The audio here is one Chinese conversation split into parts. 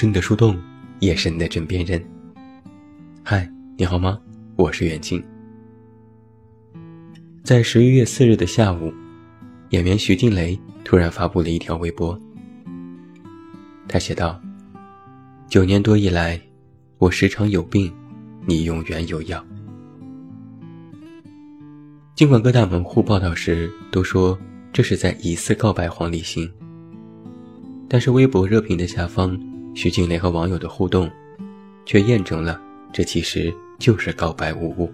是你的树洞，也是你的枕边人。嗨，你好吗？我是袁静。在十一月四日的下午，演员徐静蕾突然发布了一条微博。他写道：“九年多以来，我时常有病，你永远有药。”尽管各大门户报道时都说这是在疑似告白黄立行，但是微博热评的下方，徐静蕾和网友的互动，却验证了这其实就是告白无误。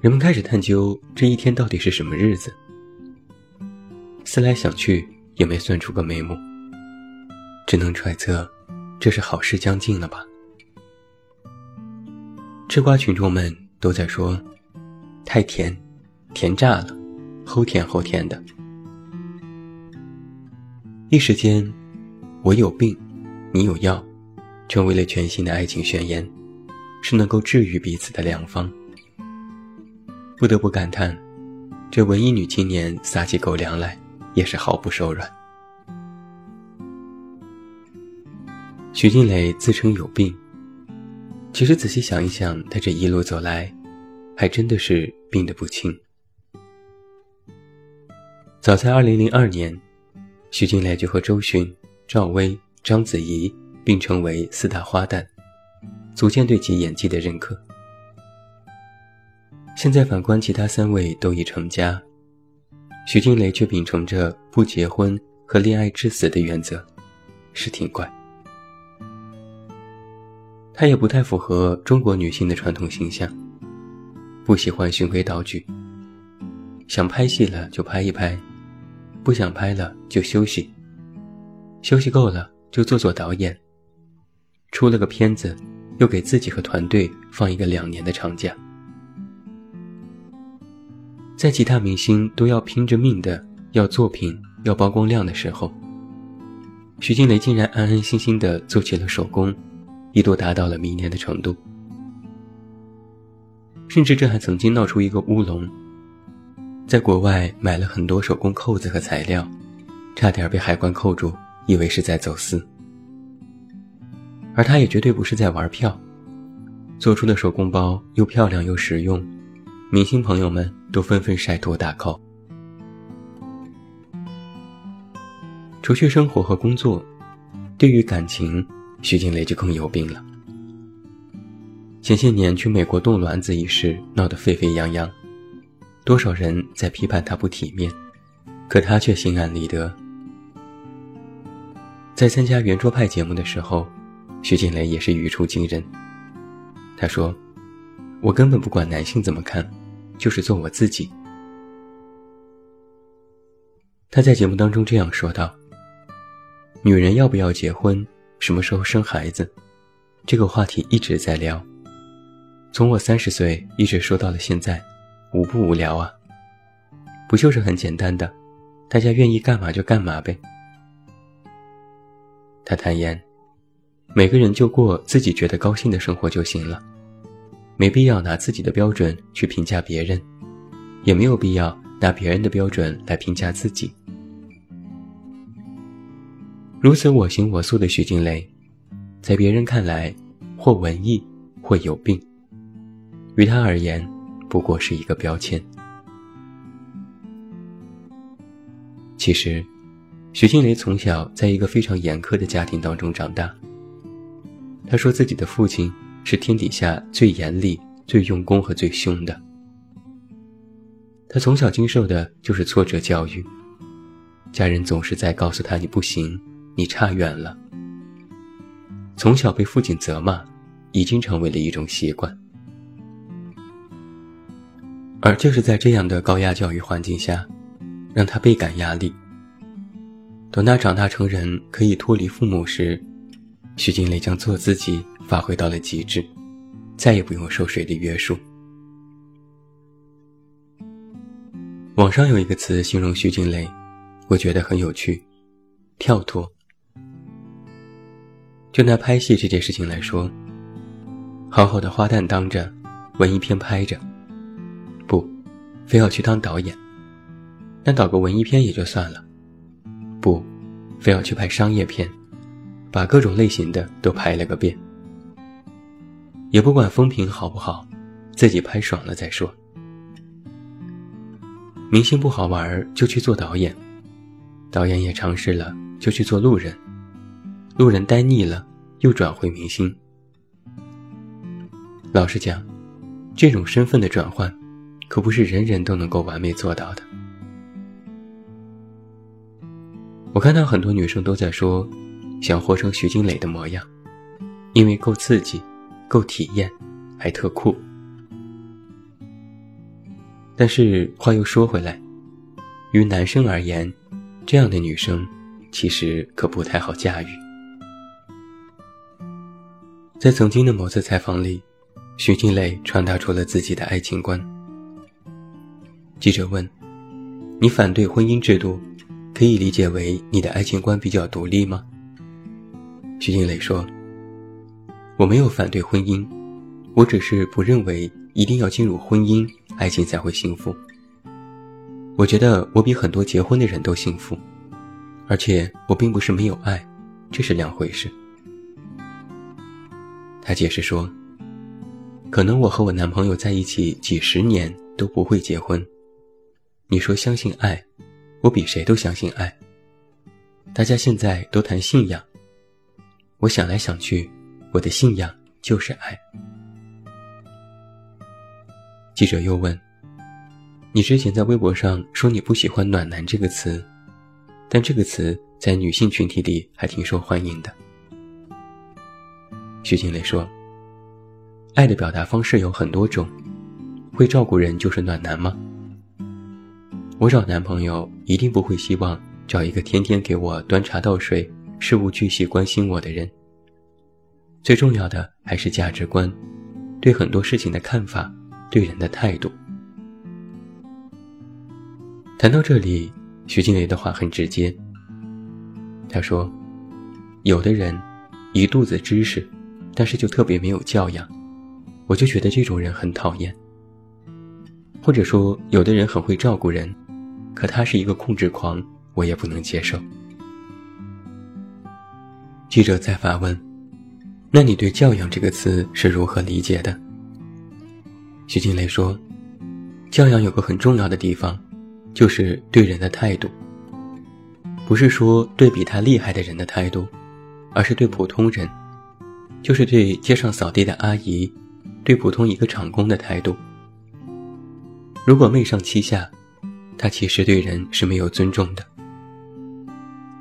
人们开始探究这一天到底是什么日子，思来想去也没算出个眉目，只能揣测，这是好事将近了吧？吃瓜群众们都在说，太甜，甜炸了，齁甜齁甜的。一时间，我有病，你有药，成为了全新的爱情宣言，是能够治愈彼此的良方。不得不感叹，这文艺女青年撒起狗粮来也是毫不手软。徐静蕾自称有病，其实仔细想一想，她这一路走来，还真的是病得不轻。早在2002年，徐静蕾就和周迅、赵薇、章子怡并称为四大花旦，组建对其演技的认可。现在反观其他三位都已成家，徐静蕾却秉承着不结婚和恋爱至死的原则，是挺怪。她也不太符合中国女性的传统形象，不喜欢循规蹈矩，想拍戏了就拍一拍，不想拍了就休息，休息够了就做做导演，出了个片子，又给自己和团队放一个两年的长假。在其他明星都要拼着命的要作品、要曝光量的时候，徐静蕾竟然安安心心的做起了手工，一度达到了迷恋的程度。甚至这还曾经闹出一个乌龙，在国外买了很多手工扣子和材料，差点被海关扣住，以为是在走私。而他也绝对不是在玩票，做出的手工包又漂亮又实用。明星朋友们都纷纷晒图打 call。除去生活和工作，对于感情，徐静蕾就更有病了。前些年去美国冻卵子一事闹得沸沸扬扬，多少人在批判她不体面，可她却心安理得。在参加圆桌派节目的时候，徐静蕾也是语出惊人。她说。我根本不管男性怎么看，就是做我自己。他在节目当中这样说道：“女人要不要结婚，什么时候生孩子，这个话题一直在聊。从我三十岁一直说到了现在，无不无聊啊？不就是很简单的，大家愿意干嘛就干嘛呗。”他坦言，每个人就过自己觉得高兴的生活就行了。没必要拿自己的标准去评价别人，也没有必要拿别人的标准来评价自己。如此我行我素的徐静蕾，在别人看来，或文艺，或有病。于他而言，不过是一个标签。其实，徐静蕾从小在一个非常严苛的家庭当中长大。他说自己的父亲。是天底下最严厉、最用功和最凶的。他从小经受的就是挫折教育，家人总是在告诉他：“你不行，你差远了。”从小被父亲责骂，已经成为了一种习惯。而就是在这样的高压教育环境下，让他倍感压力。等他长大成人，可以脱离父母时，徐静蕾将做自己。发挥到了极致，再也不用受谁的约束。网上有一个词形容徐静蕾，我觉得很有趣，跳脱。就拿拍戏这件事情来说，好好的花旦当着，文艺片拍着，不，非要去当导演，那导个文艺片也就算了，不，非要去拍商业片，把各种类型的都拍了个遍，也不管风评好不好，自己拍爽了再说。明星不好玩就去做导演，导演也尝试了就去做路人，路人呆腻了又转回明星。老实讲，这种身份的转换，可不是人人都能够完美做到的。我看到很多女生都在说，想活成徐静蕾的模样，因为够刺激，够体验，还特酷。但是话又说回来，于男生而言，这样的女生其实可不太好驾驭。在曾经的某次采访里。徐静蕾传达出了自己的爱情观。记者问：“你反对婚姻制度，可以理解为你的爱情观比较独立吗？”徐静蕾说：“我没有反对婚姻，我只是不认为一定要进入婚姻，爱情才会幸福。我觉得我比很多结婚的人都幸福，而且我并不是没有爱，这是两回事。”他解释说。可能我和我男朋友在一起几十年都不会结婚。你说相信爱，我比谁都相信爱。大家现在都谈信仰，我想来想去，我的信仰就是爱。记者又问：“你之前在微博上说你不喜欢‘暖男’这个词，但这个词在女性群体里还挺受欢迎的。”徐静蕾说。爱的表达方式有很多种，会照顾人就是暖男吗？我找男朋友一定不会希望找一个天天给我端茶倒水、事无巨细关心我的人。最重要的还是价值观，对很多事情的看法，对人的态度。谈到这里，徐静蕾的话很直接。她说：“有的人一肚子知识，但是就特别没有教养。”我就觉得这种人很讨厌，或者说有的人很会照顾人，可他是一个控制狂，我也不能接受。记者再发问：“那你对‘教养’这个词是如何理解的？”徐静蕾说：“教养有个很重要的地方，就是对人的态度，不是说对比他厉害的人的态度，而是对普通人，就是对街上扫地的阿姨。”对普通一个厂工的态度，如果媚上欺下，他其实对人是没有尊重的。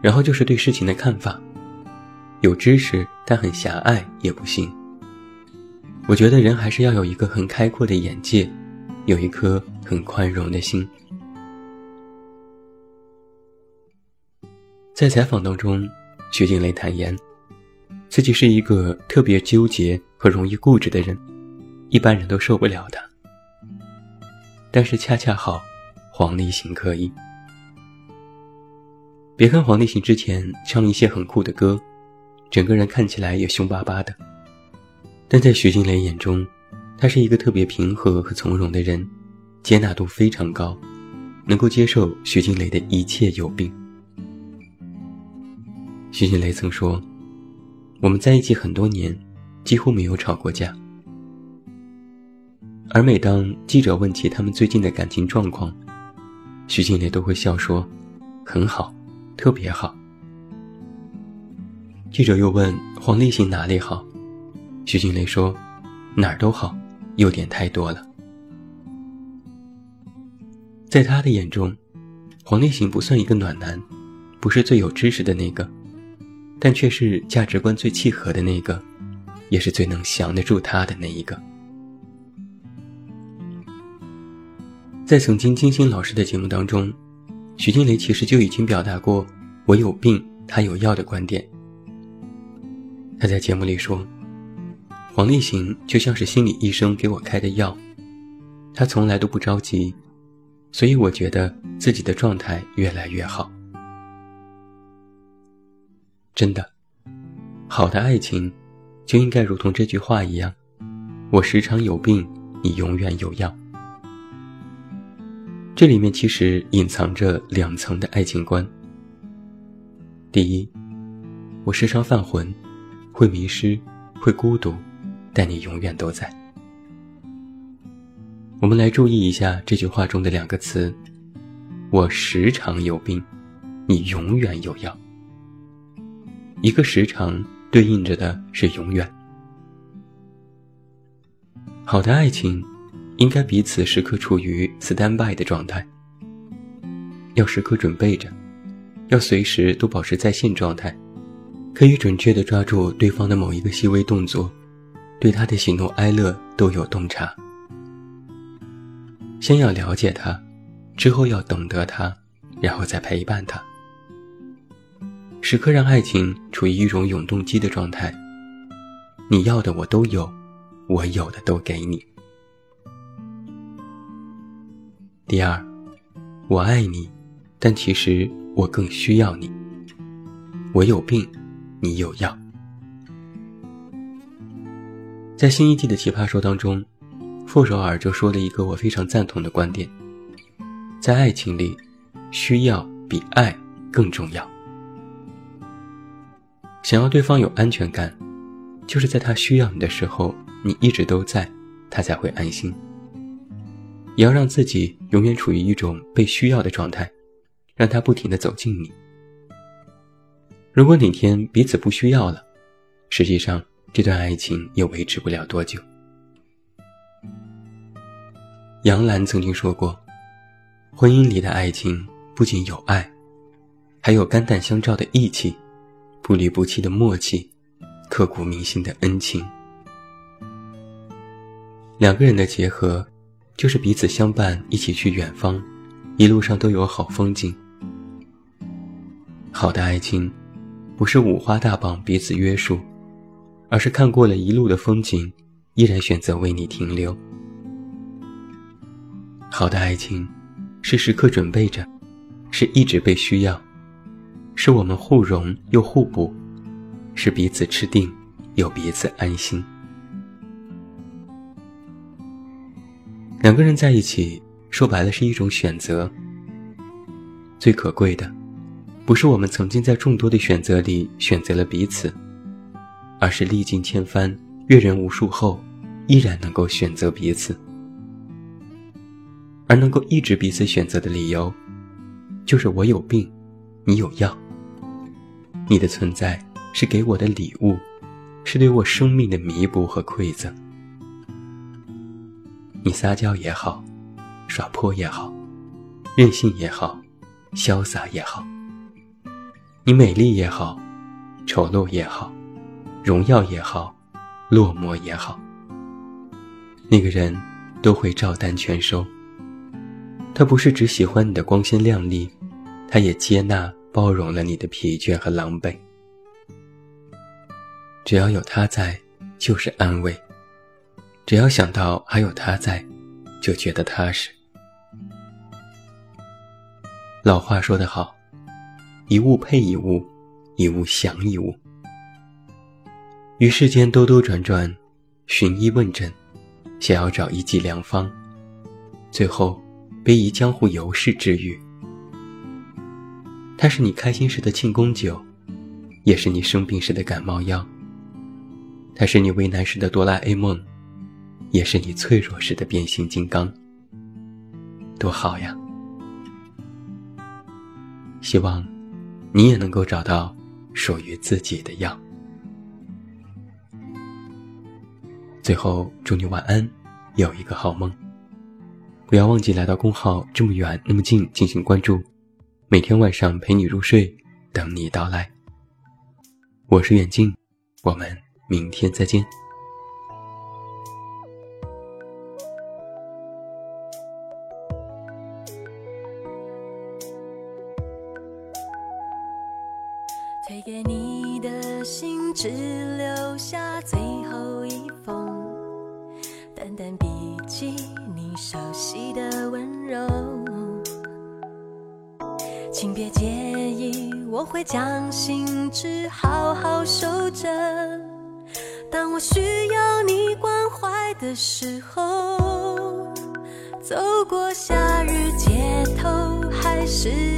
然后就是对事情的看法，有知识但很狭隘也不行。我觉得人还是要有一个很开阔的眼界，有一颗很宽容的心。在采访当中，徐静蕾坦言，自己是一个特别纠结和容易固执的人。一般人都受不了的，但是恰恰好，黄立行可以。别看黄立行之前唱了一些很酷的歌，整个人看起来也凶巴巴的，但在徐静蕾眼中，他是一个特别平和和从容的人，接纳度非常高，能够接受徐静蕾的一切有病。徐静蕾曾说：“我们在一起很多年，几乎没有吵过架。”而每当记者问起他们最近的感情状况，徐静蕾都会笑说：“很好，特别好。”记者又问黄立行哪里好，徐静蕾说：“哪儿都好，优点太多了。”在他的眼中，黄立行不算一个暖男，不是最有知识的那个，但却是价值观最契合的那个，也是最能降得住他的那一个。在曾经金星老师的节目当中，徐静蕾其实就已经表达过“我有病，他有药”的观点。他在节目里说：“黄立行就像是心理医生给我开的药，他从来都不着急，所以我觉得自己的状态越来越好。真的，好的爱情就应该如同这句话一样，我时常有病，你永远有药。”这里面其实隐藏着两层的爱情观。第一，我时常犯浑，会迷失，会孤独，但你永远都在。我们来注意一下这句话中的两个词：我时常有病，你永远有药。一个时常对应着的是永远。好的爱情，应该彼此时刻处于 stand by 的状态，要时刻准备着，要随时都保持在线状态，可以准确的抓住对方的某一个细微动作，对他的喜怒哀乐都有洞察。先要了解他，之后要懂得他，然后再陪伴他。时刻让爱情处于一种永动机的状态。你要的我都有，我有的都给你。第二，我爱你，但其实我更需要你。我有病，你有药。在新一季的奇葩说当中。傅首尔就说了一个我非常赞同的观点：在爱情里，需要比爱更重要。想要对方有安全感，就是在他需要你的时候，你一直都在，他才会安心。也要让自己永远处于一种被需要的状态，让他不停的走近你。如果哪天彼此不需要了，实际上这段爱情也维持不了多久。杨澜曾经说过：“婚姻里的爱情不仅有爱，还有肝胆相照的义气，不离不弃的默契，刻骨铭心的恩情。两个人的结合，就是彼此相伴，一起去远方，一路上都有好风景。好的爱情，不是五花大绑彼此约束，而是看过了一路的风景，依然选择为你停留。”好的爱情，是时刻准备着，是一直被需要，是我们互融又互补，是彼此吃定又彼此安心。两个人在一起，说白了是一种选择。最可贵的，不是我们曾经在众多的选择里选择了彼此，而是历尽千帆、阅人无数后，依然能够选择彼此。而能够一直彼此选择的理由，就是我有病，你有药。你的存在是给我的礼物，是对我生命的弥补和馈赠。你撒娇也好，耍泼也好，任性也好，潇洒也好。你美丽也好，丑陋也好，荣耀也好，落寞也好，那个人都会照单全收。他不是只喜欢你的光鲜亮丽，他也接纳包容了你的疲倦和狼狈。只要有他在，就是安慰；只要想到还有他在，就觉得踏实。老话说得好：“一物配一物，一物降一物。”于世间兜兜转转，寻医问诊，想要找一剂良方，最后。被以江湖游士治愈，它是你开心时的庆功酒，也是你生病时的感冒药。它是你为难时的哆啦 A 梦，也是你脆弱时的变形金刚。多好呀！希望你也能够找到属于自己的药。最后，祝你晚安，有一个好梦。不要忘记来到公号这么远那么近进行关注，每天晚上陪你入睡，等你到来。我是远近，我们明天再见。是